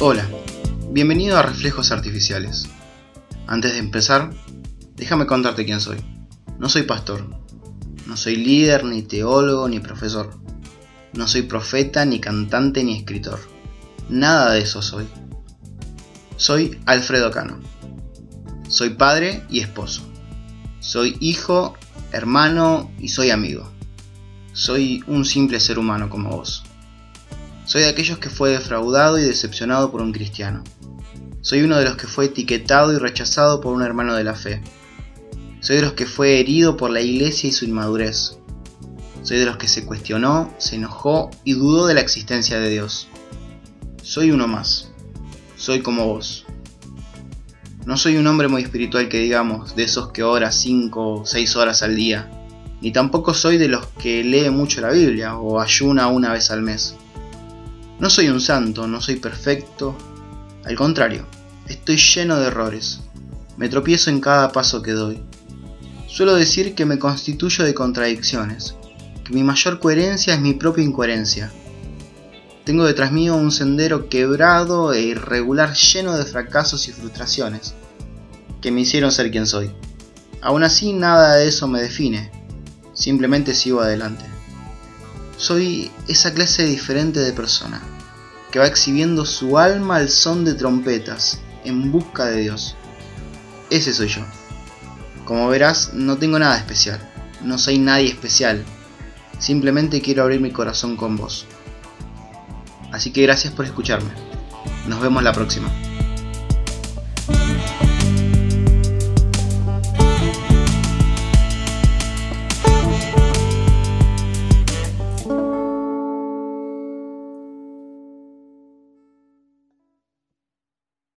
Hola, bienvenido a Reflejos Artificiales. Antes de empezar, déjame contarte quién soy. No soy pastor, no soy líder, ni teólogo, ni profesor. No soy profeta, ni cantante, ni escritor. Nada de eso soy. Soy Alfredo Cano. Soy padre y esposo. Soy hijo, hermano y soy amigo. Soy un simple ser humano como vos. Soy de aquellos que fue defraudado y decepcionado por un cristiano. Soy uno de los que fue etiquetado y rechazado por un hermano de la fe. Soy de los que fue herido por la iglesia y su inmadurez. Soy de los que se cuestionó, se enojó y dudó de la existencia de Dios. Soy uno más. Soy como vos. No soy un hombre muy espiritual que digamos, de esos que ora 5 o 6 horas al día. Ni tampoco soy de los que lee mucho la Biblia o ayuna una vez al mes. No soy un santo, no soy perfecto. Al contrario, estoy lleno de errores. Me tropiezo en cada paso que doy. Suelo decir que me constituyo de contradicciones, que mi mayor coherencia es mi propia incoherencia. Tengo detrás mío un sendero quebrado e irregular lleno de fracasos y frustraciones, que me hicieron ser quien soy. Aún así nada de eso me define, simplemente sigo adelante. Soy esa clase diferente de persona, que va exhibiendo su alma al son de trompetas, en busca de Dios. Ese soy yo. Como verás, no tengo nada especial, no soy nadie especial, simplemente quiero abrir mi corazón con vos. Así que gracias por escucharme. Nos vemos la próxima.